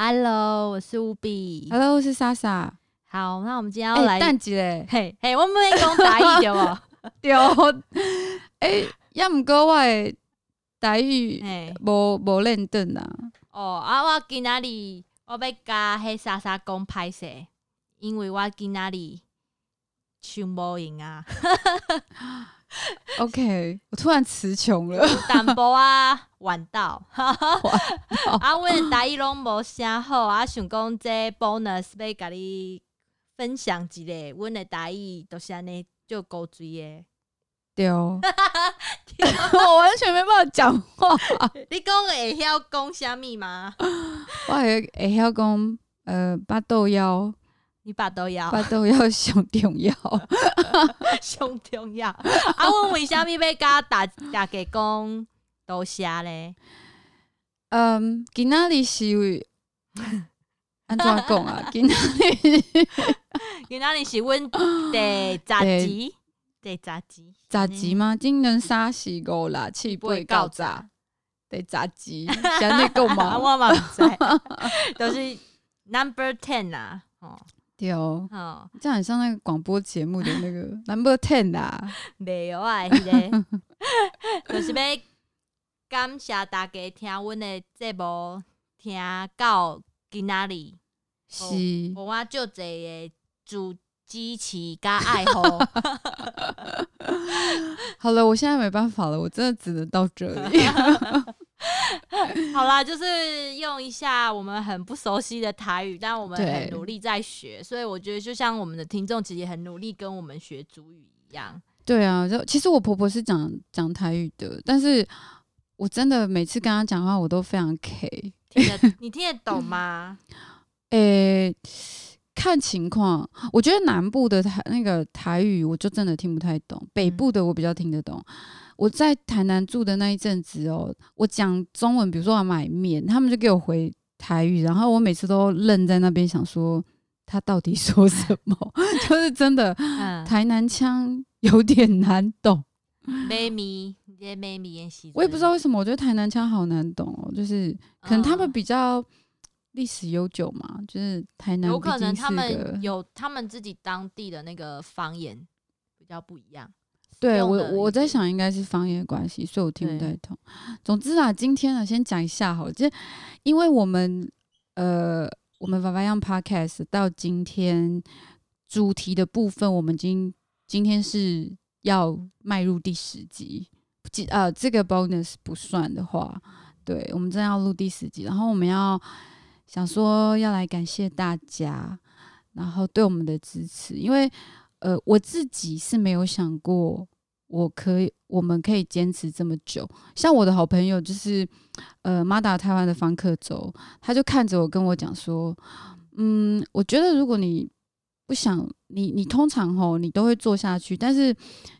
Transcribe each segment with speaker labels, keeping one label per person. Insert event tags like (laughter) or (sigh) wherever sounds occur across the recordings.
Speaker 1: Hello，我是乌比。
Speaker 2: Hello，我是莎莎。
Speaker 1: 好，那我们今天要来，
Speaker 2: 哎，蛋姐嘞，
Speaker 1: 嘿，嘿，我们要讲台语对不？(laughs)
Speaker 2: 对，哎，要毋过我的台语
Speaker 1: 嘿，
Speaker 2: 无无认真啊。
Speaker 1: 哦，啊，我今仔日我要甲迄莎莎讲歹势，因为我今仔日唱无赢啊，(laughs) (laughs)
Speaker 2: OK，我突然词穷了。
Speaker 1: 有淡薄啊 (laughs) 晚到，啊，阮的台语拢无啥好，啊，想讲这 bonus 要甲你分享一个，阮的大意都是安尼就够水的。
Speaker 2: 对，(laughs) 我完全没办法讲话。
Speaker 1: 你讲会晓讲啥物吗？
Speaker 2: 我会会晓讲，呃，八豆腰，
Speaker 1: 你爸都要
Speaker 2: 巴豆腰上重要。(laughs)
Speaker 1: 上重 (laughs) 要。啊，阮为虾米要甲大大家讲多谢咧？
Speaker 2: 嗯，今仔日是为安怎讲啊？(laughs) 今仔日
Speaker 1: 今仔日是阮第十集，第十集，
Speaker 2: 十集吗？今年三四五六七八九十，第十集，是安尼讲
Speaker 1: 啊，
Speaker 2: 吗？
Speaker 1: 我嘛毋知，都是 number ten 啦。哦
Speaker 2: 对哦，
Speaker 1: 哦，
Speaker 2: 这样很像那个广播节目的那个 (laughs) Number Ten 啦。
Speaker 1: 没有啊，迄个 (laughs) 就是要感谢大家听阮的节目，听到今仔日。
Speaker 2: 是，
Speaker 1: 我我足济的主支持加爱好。(laughs)
Speaker 2: 好了，我现在没办法了，我真的只能到这里。(laughs)
Speaker 1: 好啦，就是用一下我们很不熟悉的台语，但我们很努力在学，所以我觉得就像我们的听众其实也很努力跟我们学主语一样。
Speaker 2: 对啊，就其实我婆婆是讲讲台语的，但是我真的每次跟她讲话，我都非常 K。
Speaker 1: 听得 (laughs) 你听得懂吗？
Speaker 2: 诶、看情况，我觉得南部的台那个台语，我就真的听不太懂；北部的我比较听得懂。我在台南住的那一阵子哦，我讲中文，比如说我要买面，他们就给我回台语，然后我每次都愣在那边想说他到底 (laughs) 说什么，(laughs) 就是真的
Speaker 1: 嗯，
Speaker 2: 台南腔有点难懂。(laughs) 我也不知道为什么，我觉得台南腔好难懂哦，就是可能他们
Speaker 1: 嗯
Speaker 2: 比较历史悠久嘛，就是台南
Speaker 1: 有可能他们有他们自己当地的那个方言比较不一样。
Speaker 2: 对我我在想应该是方言关系，所以我听不太懂。总之啊，今天呢，先讲一下好了，就是因为我们呃，我们 y a n Podcast 到今天主题的部分，我们今今天是要迈入第十集，记呃，这个 bonus 不算的话，对我们真的要录第十集，然后我们要想说要来感谢大家，然后对我们的支持，因为呃，我自己是没有想过我可以，我们可以坚持这么久。像我的好朋友就是呃，马达台湾的方克洲，他就看着我跟我讲说，嗯，我觉得如果你不想你你通常吼你都会做下去，但是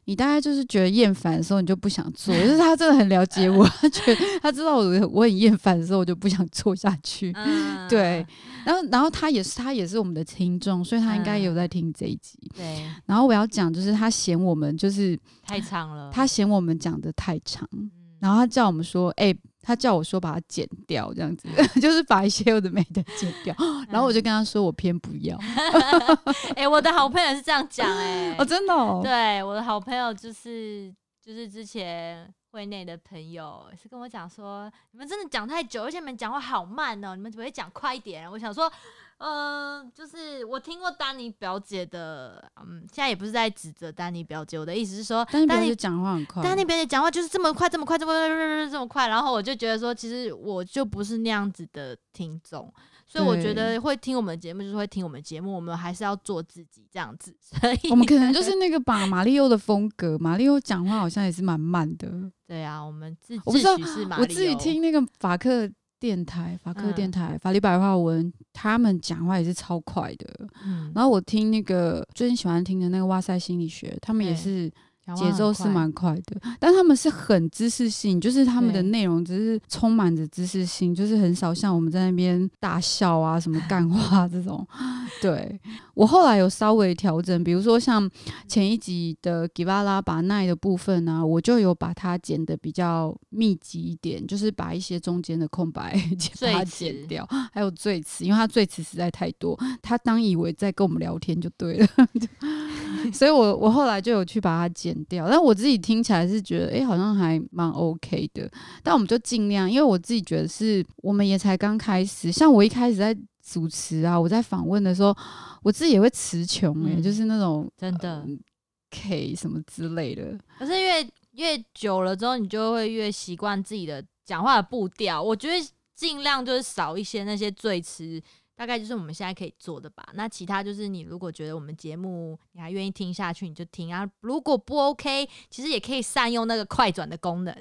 Speaker 2: 你大概就是觉得厌烦的时候，你就不想做。(laughs) 就是他真的很了解我，他觉得他知道我我很厌烦的时候，我就不想做下去。
Speaker 1: 嗯，
Speaker 2: 对，然后然后他也是他也是我们的听众，所以他应该有在听这一集。
Speaker 1: 对，
Speaker 2: 然后我要讲就是他嫌我们就是
Speaker 1: 太长了。
Speaker 2: 他嫌我们讲的太长，
Speaker 1: 嗯
Speaker 2: 然后他叫我们说，哎、他叫我说把它剪掉，这样子，(laughs) 就是把一些有的没的 (laughs) 剪掉。然后我就跟他说，我偏不要。(laughs)
Speaker 1: 哎、我的好朋友是这样讲哎、
Speaker 2: 哦，真的、哦，
Speaker 1: 对，我的好朋友就是就是之前会内的朋友是跟我讲说，你们真的讲太久，而且你们讲话好慢哦，你们怎么会讲快一点？我想说，嗯、就是我听过丹尼表姐的，嗯，现在也不是在指责丹尼表姐，我的意思是说，
Speaker 2: 丹尼表姐。讲话很快，
Speaker 1: 丹尼表姐讲话就是这么快，这么快，这么这么快，然后我就觉得说，其实我就不是那样子的听众，所以我觉得会听我们的节目就是会听我们节目，我们还是要做自己这样子。所以
Speaker 2: 我们可能就是那个把马里奥的风格，马里奥讲话好像也是蛮慢的。
Speaker 1: 对啊，我们自
Speaker 2: 我不知道我自己听那个法克电台、法克
Speaker 1: 嗯。
Speaker 2: 电台、法律白话文，他们讲话也是超快的。
Speaker 1: 嗯，
Speaker 2: 然后我听那个最近喜欢听的那个哇塞心理学，他们也
Speaker 1: 对。
Speaker 2: 是节奏是蛮快的，但他们是很知识性，就是他们的内容只是充满着知识性，就是很少像我们在那边大笑啊、什么干话这种。(laughs) 对我后来有稍微调整，比如说像前一集的吉巴拉把奈的部分呢，我就有把它剪的比较密集一点，就是把一些中间的空白 (laughs) 把它剪掉，还有最词，因为他最词实在太多，他当以为在跟我们聊天就对了，(laughs) (laughs) 所以我我后来就有去把它剪掉。但我自己听起来是觉得，哎，好像还蛮 OK 的。但我们就尽量，因为我自己觉得是我们也才刚开始，像我一开始在。主持啊！我在访问的时候，我自己也会词穷哎，就是那种
Speaker 1: 真的
Speaker 2: K 什么之类的。
Speaker 1: 可是越越久了之后，你就会越习惯自己的讲话的步调。我觉得尽量就是少一些那些最词。大概就是我们现在可以做的吧。那其他就是你如果觉得我们节目你还愿意听下去，你就听啊。如果不 OK，其实也可以善用那个快转的功能。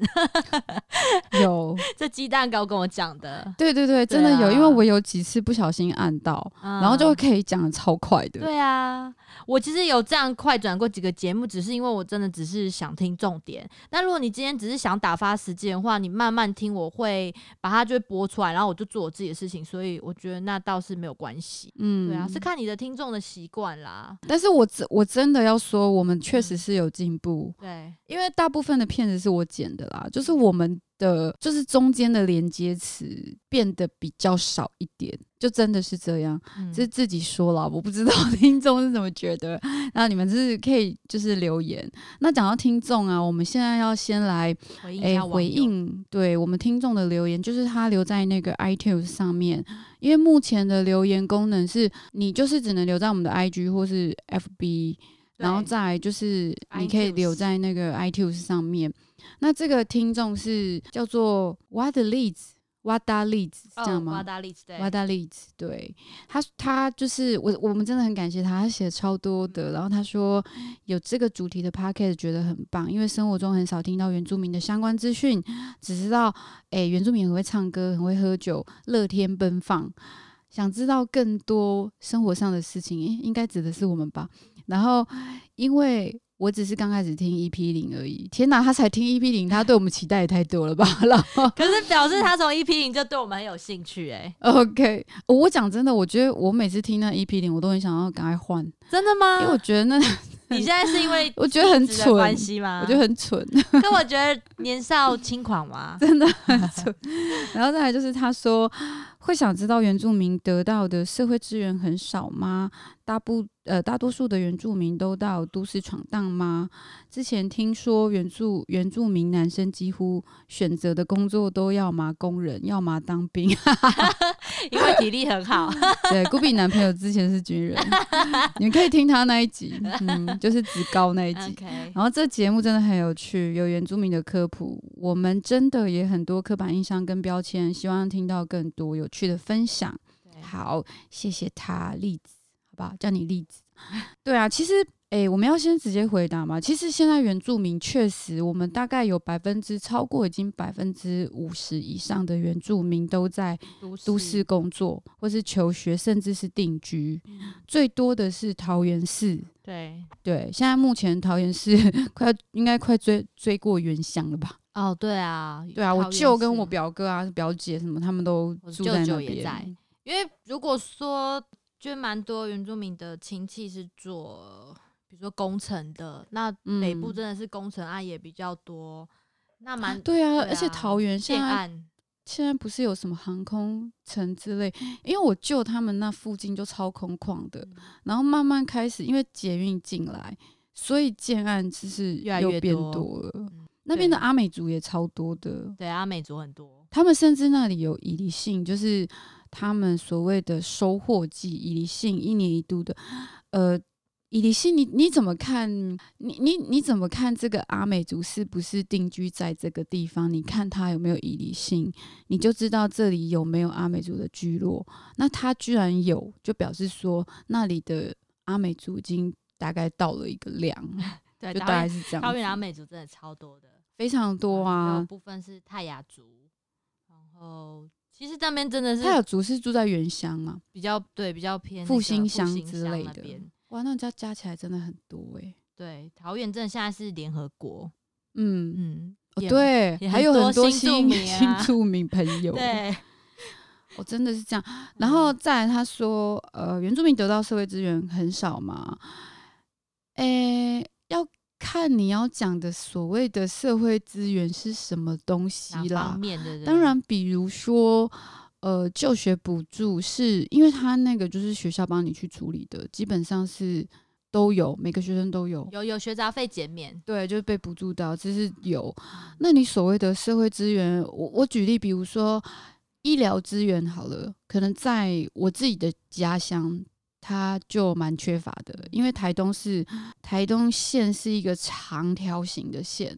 Speaker 1: (laughs)
Speaker 2: 有
Speaker 1: 这鸡蛋糕跟我讲的，
Speaker 2: 对对对，真的有，因为我有几次不小心按到，然后就可以讲的超快的。
Speaker 1: 对啊，我其实有这样快转过几个节目，只是因为我真的只是想听重点。那如果你今天只是想打发时间的话，你慢慢听，我会把它就会播出来，然后我就做我自己的事情。所以我觉得那倒是。是没有关系，嗯，对啊，是看你的听众的习惯啦。
Speaker 2: 但是我真我真的要说，我们确实是有进步，
Speaker 1: 对，
Speaker 2: 因为大部分的片子是我剪的啦，就是我们。的，就是中间的连接词变得比较少一点，就真的是这样，是自己说了，我不知道 (laughs) 听众是怎么觉得。那你们是可以就是留言。那讲到听众啊，我们现在要先来
Speaker 1: 诶
Speaker 2: 回应，对我们听众的留言，就是他留在那个 iTunes 上面，因为目前的留言功能是你就是只能留在我们的 IG 或是 FB，然后再就是你可以留在那个 iTunes 上面。那这个听众是叫做 What Leads What Leads 这样吗
Speaker 1: ？What Leads 对
Speaker 2: 他，他就是我，我们真的很感谢他，他写的超多的。然后他说有这个主题的 Podcast 觉得很棒，因为生活中很少听到原住民的相关资讯，只知道哎原住民很会唱歌，很会喝酒，乐天奔放。想知道更多生活上的事情，应该指的是我们吧？然后因为。我只是刚开始听 EP 零而已，天哪，他才听 EP 零，他对我们期待也太多了吧？(laughs) 然后
Speaker 1: 可是表示他从 EP 零就对我们很有兴趣哎。
Speaker 2: OK，我讲真的，我觉得我每次听那 EP 零，我都很想要赶快换。
Speaker 1: 真的吗？
Speaker 2: 因为我觉得那 (laughs)
Speaker 1: 你现在是因为
Speaker 2: 我觉得很蠢
Speaker 1: 关系吗？
Speaker 2: 我觉得很蠢，(laughs)
Speaker 1: 可我觉得年少轻狂嘛，
Speaker 2: 真的很蠢。然后再来就是他说。会想知道原住民得到的社会资源很少吗？大部呃大多数的原住民都到都市闯荡吗？之前听说原住原住民男生几乎选择的工作都要么工人，要么当兵，(laughs)
Speaker 1: 因为体力很好。(laughs)
Speaker 2: 对，古比男朋友之前是军人，你们可以听他那一集，嗯，就是职高那一集。然后这节目真的很有趣，有原住民的科普，我们真的也很多刻板印象跟标签，希望听到更多有。趣的分享，好，谢谢他例子，好不好？叫你例子。对啊，其实，哎，我们要先直接回答嘛。其实现在原住民确实，我们大概有百分之超过已经百分之五十以上的原住民都在都市工作，或是求学，甚至是定居。最多的是桃园市，
Speaker 1: 对
Speaker 2: 对。现在目前桃园市 (laughs) 快应该快追追过原乡了吧？
Speaker 1: 哦，对啊，
Speaker 2: 对啊，我舅跟我表哥啊、表姐什么，他们都住在那边。
Speaker 1: 因为如果说，就蛮多原住民的亲戚是做，比如说工程的，那北部真的是工程案也比较多。那蛮
Speaker 2: 对啊，而且桃园现在现在不是有什么航空城之类，因为我舅他们那附近就超空旷的，然后慢慢开始因为捷运进来，所以建案就是
Speaker 1: 越来越
Speaker 2: 多了。那边的阿美族也超多的，
Speaker 1: 对，阿美族很多。
Speaker 2: 他们甚至那里有以离性，就是他们所谓的收获季，以离性一年一度的。呃，以离性，你你怎么看？你你你怎么看这个阿美族是不是定居在这个地方？你看他有没有以离性，你就知道这里有没有阿美族的聚落。那他居然有，就表示说那里的阿美族已经大概到了一个量，(laughs)
Speaker 1: 对，
Speaker 2: 就大概是这样。
Speaker 1: 高原阿美族真的超多的。
Speaker 2: 非常多啊，
Speaker 1: 有部分是泰雅族，然后其实那边真的是
Speaker 2: 他有族是住在原乡嘛，
Speaker 1: 比较对比较偏
Speaker 2: 复
Speaker 1: 兴
Speaker 2: 乡
Speaker 1: 之
Speaker 2: 类的。哇，那家加起来真的很多哎。
Speaker 1: 对，桃园真的现在是联合国，
Speaker 2: 嗯，
Speaker 1: 嗯，
Speaker 2: 哦对，还有
Speaker 1: 很多新住
Speaker 2: 新住民朋友，(laughs)
Speaker 1: 对，
Speaker 2: 我 (laughs) 真的是这样。然
Speaker 1: 嗯
Speaker 2: 后再来，他说，呃，原住民得到社会资源很少嘛？诶，要看你要讲的所谓的社会资源是什么东西啦
Speaker 1: 方。面的？
Speaker 2: 当，然，比如说，呃，就学补助是因为他那个就是学校帮你去处理的，基本上是都有，每个学生都有。
Speaker 1: 有有学杂费减免，
Speaker 2: 对，就是被补助到，这是有。那你所谓的社会资源，我我举例，比如说医疗资源好了，可能在我自己的家乡，它就蛮缺乏的，因为台东是台东县是一个长条形的县，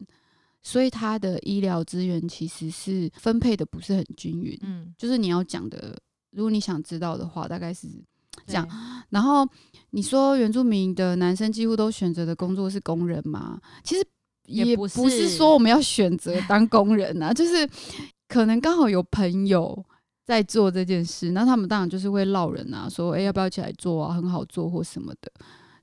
Speaker 2: 所以它的医疗资源其实是分配的不是很均匀。
Speaker 1: 嗯，
Speaker 2: 就是你要讲的，如果你想知道的话，大概是这样然后你说原住民的男生几乎都选择的工作是工人吗？其实也
Speaker 1: 也不
Speaker 2: 是说我们要选择当工人啊，就是可能刚好有朋友在做这件事，那他们当然就是会唠人啊，说哎、诶要不要一起来做啊，很好做或什么的。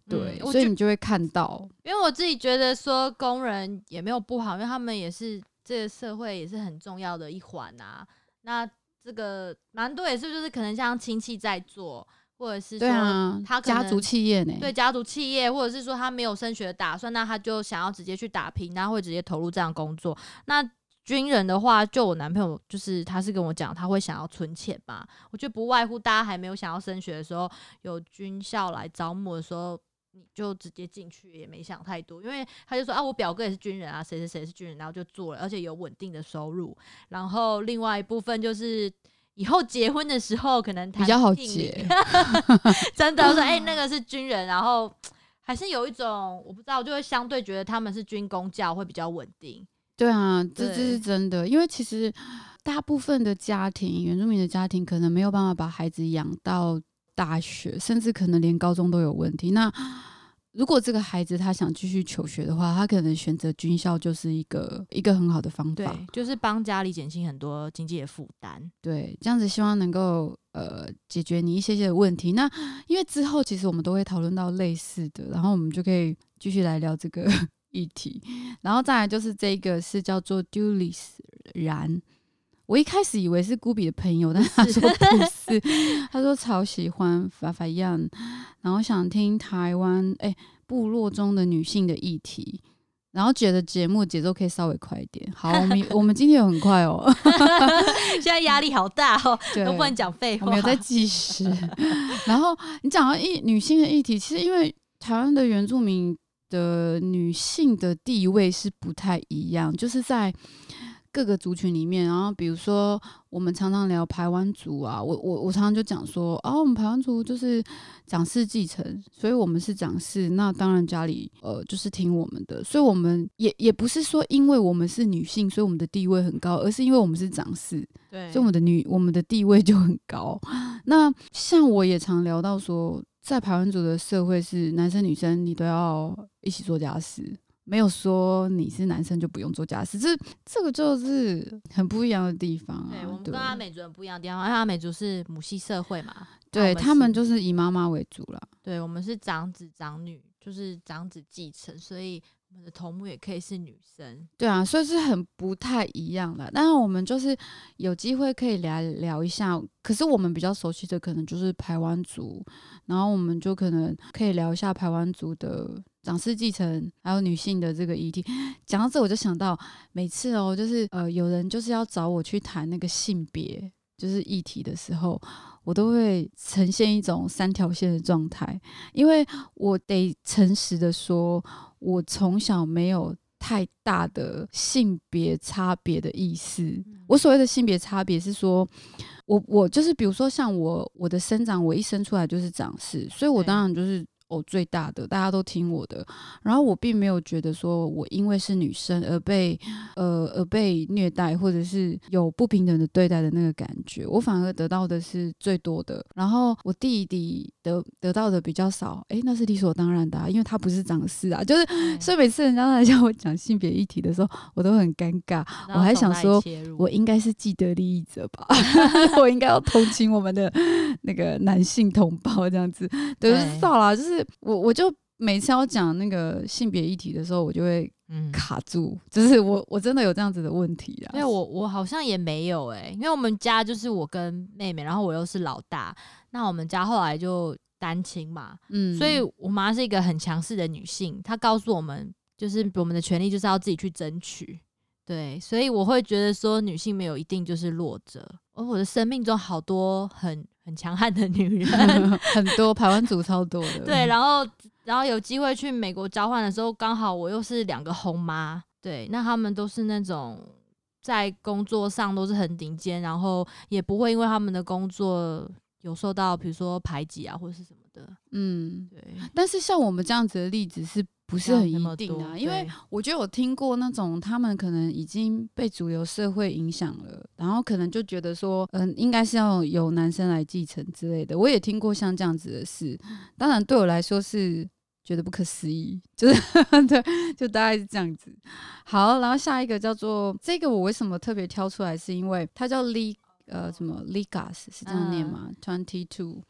Speaker 2: 对，所以你就会看到，
Speaker 1: 因为我自己觉得说工人也没有不好，因为他们也是这个社会也是很重要的一环啊。那这个蛮多也是就是可能像亲戚在做，或者是
Speaker 2: 对
Speaker 1: 说
Speaker 2: 啊，
Speaker 1: 他可
Speaker 2: 家族企业呢，
Speaker 1: 对家族企业，或者是说他没有升学的打算，那他就想要直接去打拼，然后会直接投入这样工作。那军人的话，就我男朋友就是他是跟我讲，他会想要存钱嘛。我觉得不外乎大家还没有想要升学的时候，有军校来招募的时候，你就直接进去，也没想太多，因为他就说啊，我表哥也是军人啊，谁谁谁是军人，然后就做了，而且有稳定的收入。然后另外一部分就是。以后结婚的时候可能谈
Speaker 2: 比较好结，(laughs)
Speaker 1: 真的我说哎、那个是军人，然后还是有一种我不知道，就会相对觉得他们是军工教会比较稳定。
Speaker 2: 对啊，这这是真的，因为其实大部分的家庭，原住民的家庭可能没有办法把孩子养到大学，甚至可能连高中都有问题。那如果这个孩子他想继续求学的话，他可能选择军校就是一个一个很好的方法。
Speaker 1: 对，就是帮家里减轻很多经济的负担。
Speaker 2: 对，这样子希望能够呃解决你一些些的问题。那因为之后其实我们都会讨论到类似的，然后我们就可以继续来聊这个议题。然后再来就是这个是叫做 Dulis 然，我一开始以为是古比的朋友，但他说不是，他说超喜欢法法样，然后想听台湾哎、部落中的女性的议题。然后觉得节目节奏可以稍微快一点。好，我们 (laughs) 我们今天有很快哦，(laughs)
Speaker 1: 现在压力好大哦，
Speaker 2: 对，
Speaker 1: 都不能讲废话。
Speaker 2: 我们有在计时。(laughs) 然后你讲到议女性的议题，其实因为台湾的原住民的女性的地位是不太一样，就是在各个族群里面。然后比如说我们常常聊排湾族啊，我我我常常就讲说，哦，我们排湾族就是长势继承，所以我们是长势，那当然家里呃就是听我们的，所以我们也也不是说因为我们是女性，所以我们的地位很高，而是因为我们是长势。
Speaker 1: 对
Speaker 2: 所以我们的女我们的地位就很高。(laughs) 那像我也常聊到说，在排湾族的社会是男生女生你都要一起做家事，没有说你是男生就不用做家事，这这个就是很不一样的地方啊。
Speaker 1: 对，我们跟阿美族人不一样的地方，因为阿美族是母系社会嘛，那
Speaker 2: 对他们就是以妈妈为主了。
Speaker 1: 对我们是长子长女，就是长子继承，所以我们的头目也可以是女生。
Speaker 2: 对啊，所以是很不太一样的。但是我们就是有机会可以聊聊一下，可是我们比较熟悉的可能就是排湾族，然后我们就可能可以聊一下排湾族的长氏继承，还有女性的这个议题。讲到这，我就想到每次哦，就是呃，有人就是要找我去谈那个性别就是议题的时候，我都会呈现一种三条线的状态，因为我得诚实的说，我从小没有太大的性别差别的意思。我所谓的性别差别是说，我我就是比如说像我我的生长，我一生出来就是长势，所以我当然就是。我最大的，大家都听我的，然后我并没有觉得说我因为是女生而被呃而被虐待，或者是有不平等的对待的那个感觉，我反而得到的是最多的。然后我弟弟得得到的比较少，诶，那是理所当然的、啊，因为他不是长势啊。就是
Speaker 1: 对
Speaker 2: 所以每次人家来叫我讲性别议题的时候，我都很尴尬。我还想说我应该是既得利益者吧，(laughs) 我应该要同情我们的那个男性同胞这样子。对，我就
Speaker 1: 对
Speaker 2: 知道啦，就是我我就每次要讲那个性别议题的时候，我就会
Speaker 1: 嗯，
Speaker 2: 卡住，就是我我真的有这样子的问题啊。
Speaker 1: 因为我我好像也没有哎、因为我们家就是我跟妹妹，然后我又是老大，那我们家后来就单亲嘛，
Speaker 2: 嗯，
Speaker 1: 所以我妈是一个很强势的女性，她告诉我们，就是我们的权利就是要自己去争取。对，所以我会觉得说，女性没有一定就是弱者，而我的生命中好多很很强悍的女人，(laughs)
Speaker 2: 很多台湾族超多的，
Speaker 1: 对，然后然后有机会去美国交换的时候，刚好我又是两个红妈，对，那他们都是那种在工作上都是很顶尖，然后也不会因为他们的工作有受到比如说排挤啊或者是什么的，
Speaker 2: 嗯。
Speaker 1: 对，
Speaker 2: 但是像我们这样子的例子是不是很一定的啊、因为我觉得我听过那种他们可能已经被主流社会影响了，然后可能就觉得说，嗯，应该是要由男生来继承之类的。我也听过像这样子的事，(laughs) 当然对我来说是觉得不可思议，就是 (laughs) 对，就大概是这样子。好，然后下一个叫做这个，我为什么特别挑出来，是因为它叫 Lee 呃什么 Ligas 是这样念吗？Twenty Two。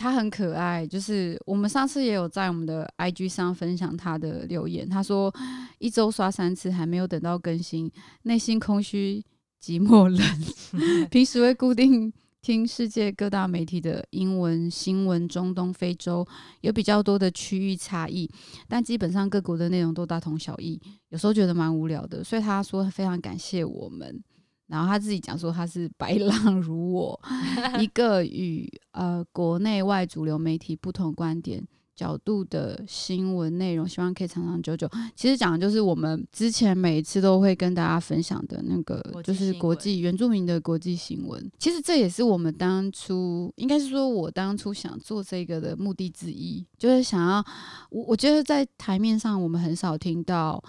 Speaker 2: 他很可爱，就是我们上次也有在我们的 IG 上分享他的留言，他说一周刷三次还没有等到更新，内心空虚寂寞冷，(laughs) 平时会固定听世界各大媒体的英文新闻，中东、非洲有比较多的区域差异，但基本上各国的内容都大同小异，有时候觉得蛮无聊的，所以他说非常感谢我们。然后他自己讲说他是白浪如我，(laughs) 一个与呃国内外主流媒体不同观点角度的新闻内容，希望可以长长久久。其实讲的就是我们之前每一次都会跟大家分享的那个就是国际原住民的国际新闻。其实这也是我们当初，应该是说我当初想做这个的目的之一，就是想要我我觉得在台面上我们很少听到。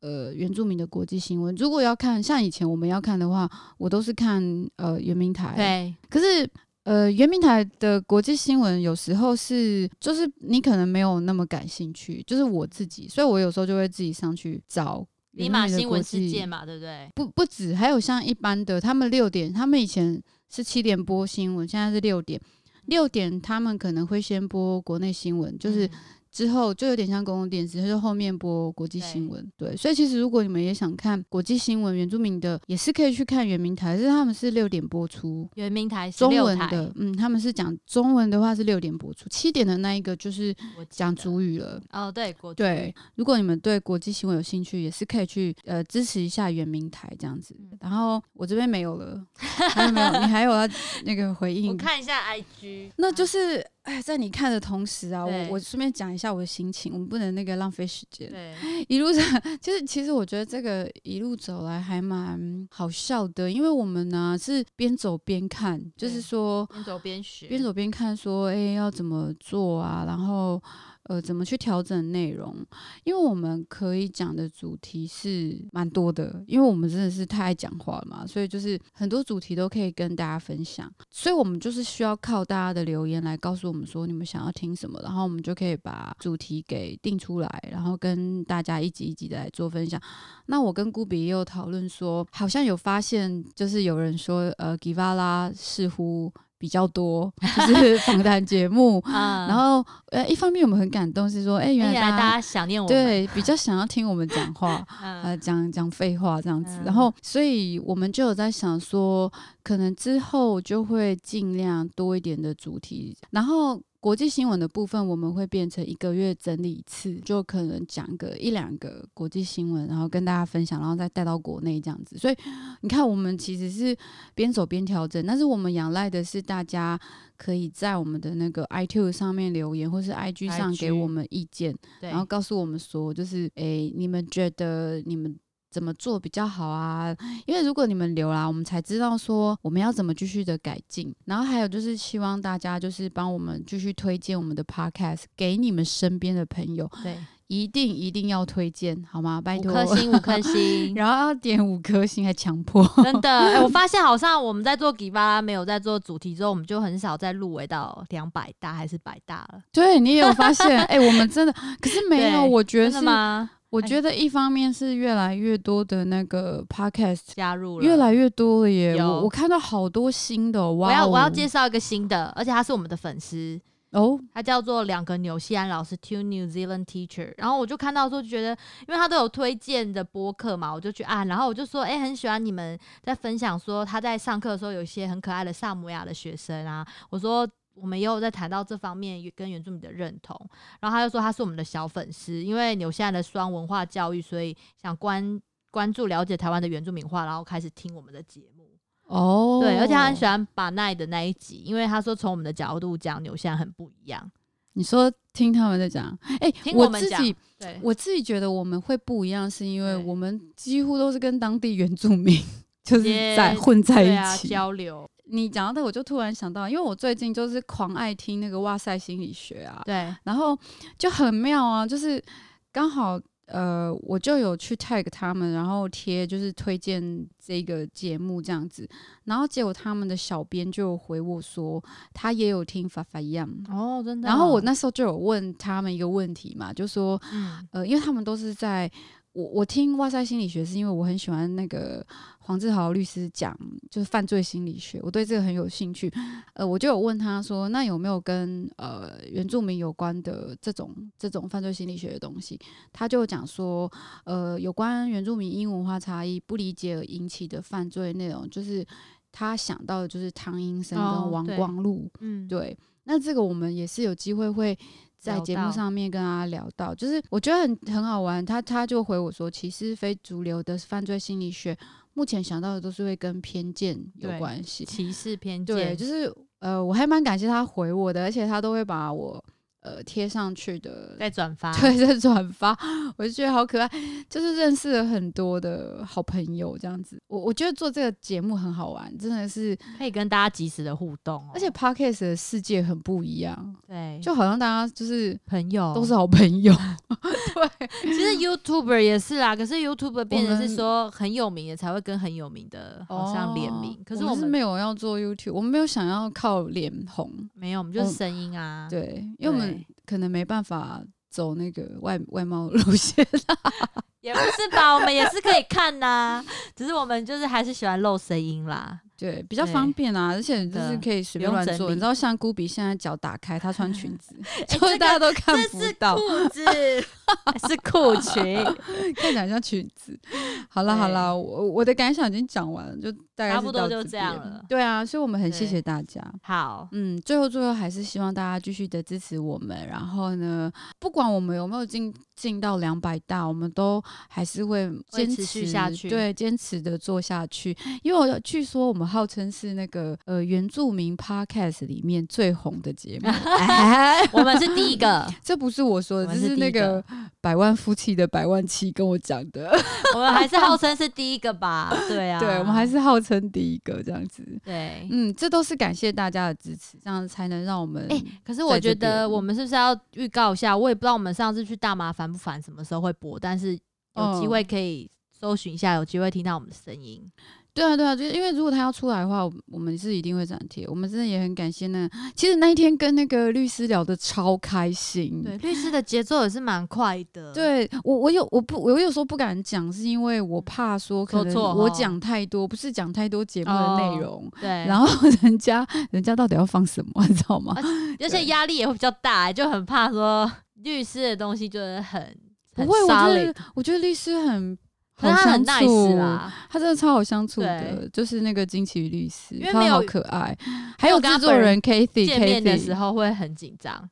Speaker 2: 呃，原住民的国际新闻，如果要看像以前我们要看的话，我都是看呃圆明台，
Speaker 1: 对，
Speaker 2: 可是呃，圆明台的国际新闻有时候是，就是你可能没有那么感兴趣，就是我自己，所以我有时候就会自己上去找
Speaker 1: 尼玛
Speaker 2: 原住民的国
Speaker 1: 新闻事
Speaker 2: 际
Speaker 1: 件嘛，对不对？
Speaker 2: 不不止，还有像一般的，他们六点，他们以前是七点播新闻，现在是六点，六点他们可能会先播国内新闻，就是
Speaker 1: 嗯
Speaker 2: 之后就有点像公共电视，就后面播国际新
Speaker 1: 对
Speaker 2: 闻。对，所以其实如果你们也想看国际新闻，原住民的也是可以去看原明台，但是他们是六点播出。
Speaker 1: 原明台
Speaker 2: 中文的，嗯，他们是讲中文的话是六点播出，七点的那一个就是讲
Speaker 1: 得
Speaker 2: 主语了。
Speaker 1: 哦，对，国
Speaker 2: 对，如果你们对国际新闻有兴趣，也是可以去呃支持一下原明台这样子。
Speaker 1: 嗯
Speaker 2: 然后我这边没有了，还有没有？你还有要那个回 (laughs) 应？
Speaker 1: 我看一下 IG，
Speaker 2: 那就是哎，在你看的同时啊，我我顺便讲一下我的心情，我们不能那个浪费时间。
Speaker 1: 对，(laughs)
Speaker 2: 一路上，其实其实我觉得这个一路走来还蛮好笑的，因为我们呢是边走边看，就是说
Speaker 1: 边走边学，
Speaker 2: 边走边看，说哎、诶要怎么做啊，然后呃怎么去调整内容，因为我们可以讲的主题是蛮多的，因为我们真的是太爱讲话了嘛，所以就是很多主题都可以跟大家分享，所以我们就是需要靠大家的留言来告诉我们说你们想要听什么，然后我们就可以把主题给定出来，然后跟大家一集一集的来做分享。那我跟顾比也有讨论说，好像有发现，就是有人说，呃，Givala 似乎比较多，(laughs) 就是访谈节目。
Speaker 1: 啊，
Speaker 2: 然后，呃，一方面我们很感动，是说，哎、原
Speaker 1: 原来大
Speaker 2: 家
Speaker 1: 家想念我们，
Speaker 2: 对比较想要听我们讲话，
Speaker 1: 嗯，
Speaker 2: 呃，讲讲废话这样子。
Speaker 1: 嗯
Speaker 2: 然后，所以我们就有在想说，可能之后就会尽量多一点的主题，然后。国际新闻的部分，我们会变成一个月整理一次，就可能讲个一两个国际新闻，然后跟大家分享，然后再带到国内这样子。所以你看，我们其实是边走边调整，但是我们仰赖的是大家可以在我们的那个 iTunes 上面留言，或是 IG 上给我们意见，
Speaker 1: 对，
Speaker 2: 然后告诉我们说，就是诶、你们觉得你们怎么做比较好啊？因为如果你们留啦，我们才知道说我们要怎么继续的改进。然后还有就是希望大家就是帮我们继续推荐我们的 podcast 给你们身边的朋友，
Speaker 1: 对，
Speaker 2: 一定一定要推荐好吗？拜托
Speaker 1: 五
Speaker 2: 托，
Speaker 1: 颗星，五颗星。(laughs)
Speaker 2: 然后要点五颗星，还强迫。
Speaker 1: 真的，哎、我发现好像我们在做吉巴拉没有在做主题之后，我们就很少再入围到两百大还是百大了。
Speaker 2: 对你也有发现？哎、我们真的，可是没有，我觉得
Speaker 1: 吗？
Speaker 2: 我觉得一方面是越来越多的那个 podcast
Speaker 1: 加入了，
Speaker 2: 越来越多了耶！我我看到好多新的哦，哇哦！
Speaker 1: 我要我要介绍一个新的，而且他是我们的粉丝，
Speaker 2: 哦，
Speaker 1: 他叫做两个纽西兰老师 Two New Zealand Teacher。然后我就看到说，就觉得因为他都有推荐的播客嘛，我就去按，然后我就说，哎、很喜欢你们在分享说他在上课的时候有一些很可爱的萨摩亚的学生啊，我说。我们也有在谈到这方面跟原住民的认同，然后他就说他是我们的小粉丝，因为纽西兰的双文化教育，所以想关关注了解台湾的原住民话，然后开始听我们的节目。
Speaker 2: 哦，
Speaker 1: 对，而且他很喜欢把奈的那一集，因为他说从我们的角度讲，纽西兰很不一样。
Speaker 2: 你说听他们在讲，哎、
Speaker 1: 听我
Speaker 2: 自己
Speaker 1: 对，
Speaker 2: 我自己觉得我们会不一样，是因为我们几乎都是跟当地原住民 (laughs) 就是在混在一起。
Speaker 1: 交流，
Speaker 2: 你讲到这，我就突然想到，因为我最近就是狂爱听那个哇塞心理学啊，
Speaker 1: 对
Speaker 2: 然后就很妙啊，就是刚好呃，我就有去 tag 他们，然后贴就是推荐这个节目这样子，然后结果他们的小编就回我说，他也有听法法一样。
Speaker 1: 哦，真的哦。
Speaker 2: 然后我那时候就有问他们一个问题嘛，就说，
Speaker 1: 嗯
Speaker 2: 呃，因为他们都是在我我听哇塞心理学，是因为我很喜欢那个黄志豪律师讲就是犯罪心理学，我对这个很有兴趣。呃，我就有问他说，那有没有跟呃原住民有关的这种这种犯罪心理学的东西？他就讲说，呃，有关原住民因文化差异不理解而引起的犯罪内容，就是他想到的就是汤英生
Speaker 1: 哦
Speaker 2: 跟王光禄。
Speaker 1: 嗯，
Speaker 2: 对，那这个我们也是有机会会在节目上面跟大家聊到，就是我觉得很很好玩。他他就回我说，其实非主流的犯罪心理学，目前想到的都是会跟偏见有关系。
Speaker 1: 歧视偏见
Speaker 2: 对，
Speaker 1: 见，
Speaker 2: 就是呃，我还蛮感谢他回我的，而且他都会把我呃贴上去的。
Speaker 1: 在转发，(laughs)
Speaker 2: 对，在转发，我就觉得好可爱，就是认识了很多的好朋友这样子。我我觉得做这个节目很好玩，真的是，
Speaker 1: 可以跟大家及时的互动哦。
Speaker 2: 而且 podcast 的世界很不一样，
Speaker 1: 对，
Speaker 2: 就好像大家就是
Speaker 1: 朋友
Speaker 2: 都是好朋友。(laughs) 对，
Speaker 1: 其实 YouTuber 也是啦，可是 YouTuber 变成是说很有名的才会跟很有名的好像联名，可是
Speaker 2: 哦我是
Speaker 1: 我们
Speaker 2: 没有要做 YouTube，我们没有想要靠脸红。
Speaker 1: 没有，我们就是声音啊。
Speaker 2: 对，因为我们
Speaker 1: 对
Speaker 2: 可能没办法走那个外外貌路线啦。
Speaker 1: 也不是吧，我们也是可以看呐、只是我们就是还是喜欢露声音啦。
Speaker 2: 对，比较方便啊，而且就是可以随便乱做。你知道，像孤比现在脚打开，她穿裙子 (laughs) (laughs)
Speaker 1: 这
Speaker 2: 所以大家都看不到，
Speaker 1: 裤子，是裤裙，(laughs)
Speaker 2: 看起来像裙子。好了好
Speaker 1: 对
Speaker 2: 了，我我的感想已经讲完了，就大概
Speaker 1: 差不多就这样了
Speaker 2: 对啊，所以我们很谢谢大家。
Speaker 1: 好，
Speaker 2: 嗯，最后最后还是希望大家继续的支持我们，然后呢，不管我们有没有进进到两百大，我们都还是会坚持
Speaker 1: 下去
Speaker 2: 对，坚持的做下去。因为我据说我们号称是那个呃原住民 podcast 里面最红的节目，哎，(laughs)
Speaker 1: 我们是第一个，(laughs)
Speaker 2: 这不是我说的，这是那个百万夫妻的百万妻跟我讲的。(laughs)
Speaker 1: 我们还是号称是第一个吧？对啊，
Speaker 2: 对，我们还是号称第一个这样子。
Speaker 1: 对。
Speaker 2: 嗯，这都是感谢大家的支持，这样才能让我们
Speaker 1: 哎、可是我觉得我们是不是要预告一下？我也不知道我们上次去大麻烦不烦，什么时候会播，但是有机
Speaker 2: 嗯
Speaker 1: 会可以搜寻一下，有机会听到我们的声音。
Speaker 2: 对啊，对啊，就是因为如果他要出来的话，我我们是一定会转贴。我们真的也很感谢那，其实那一天跟那个律师聊得超开心。
Speaker 1: 对，律师的节奏也是蛮快的。，
Speaker 2: 对我，我有我不我有时候不敢讲，是因为我怕说可能我讲太多，不是讲太多节目的内容，
Speaker 1: 对，
Speaker 2: 然后人家人家到底要放什么，(laughs) 你知道吗？
Speaker 1: 而且压力也会比较大，就很怕说律师的东西就是很很
Speaker 2: 不会，我觉得我觉得律师很好相处。
Speaker 1: 啦。
Speaker 2: 他真的超好相处的，就是那个金奇律师，他好可爱，还有制作人 Kathy，
Speaker 1: 见面的
Speaker 2: Kathy
Speaker 1: 时候会很紧张，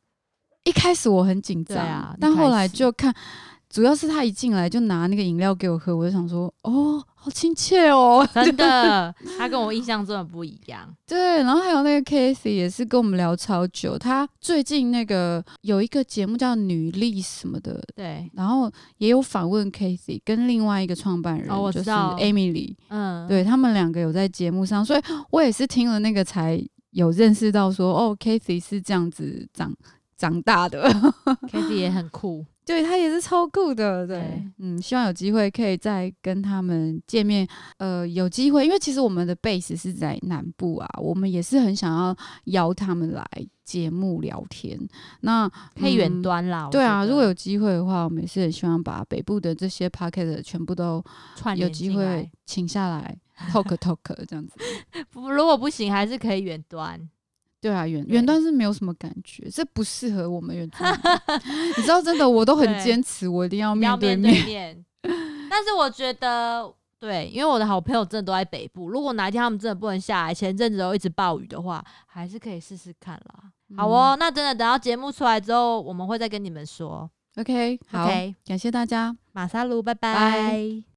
Speaker 2: 一开始我很紧张，
Speaker 1: 啊
Speaker 2: 但后来就看，主要是他一进来就拿那个饮料给我喝，我就想说，哦，好亲切哦。
Speaker 1: 真的，(laughs) 他跟我印象真的不一样。
Speaker 2: 对，然后还有那个 Kathy 也是跟我们聊超久，他最近那个有一个节目叫《女力》什么的，
Speaker 1: 对，
Speaker 2: 然后也有访问 Kathy 跟另外一个创办人，
Speaker 1: 哦我
Speaker 2: 就是 Emily，
Speaker 1: 嗯，
Speaker 2: 对他们两个有在节目上，所以我也是听了那个才有认识到说，哦，Kathy 是这样子长长大的。
Speaker 1: k a t i e 也很酷。
Speaker 2: 对他也是超酷的，对，
Speaker 1: 对
Speaker 2: 嗯，希望有机会可以再跟他们见面。呃，有机会，因为其实我们的 base 是在南部啊，我们也是很想要邀他们来节目聊天。那
Speaker 1: 可以远
Speaker 2: 嗯
Speaker 1: 端啦。我
Speaker 2: 对啊，如果有机会的话，我们也是很希望把北部的这些 p o c k e t 全部都
Speaker 1: 串
Speaker 2: 有机会请下来 talk talk 这样子。(laughs)
Speaker 1: 如果不行，还是可以远端。
Speaker 2: 对啊，远
Speaker 1: 对
Speaker 2: 远端是没有什么感觉，这不适合我们远端。(laughs) 你知道，真的我都很
Speaker 1: 对
Speaker 2: 坚持，我一定要面对
Speaker 1: 面。但是我觉得，对，因为我的好朋友真的都在北部，如果哪一天他们真的不能下来，前阵子都一直暴雨的话，还是可以试试看啦。好哦，那真的等到节目出来之后，我们会再跟你们说。
Speaker 2: OK，好感谢大家。
Speaker 1: 马萨鲁，拜
Speaker 2: 拜
Speaker 1: 拜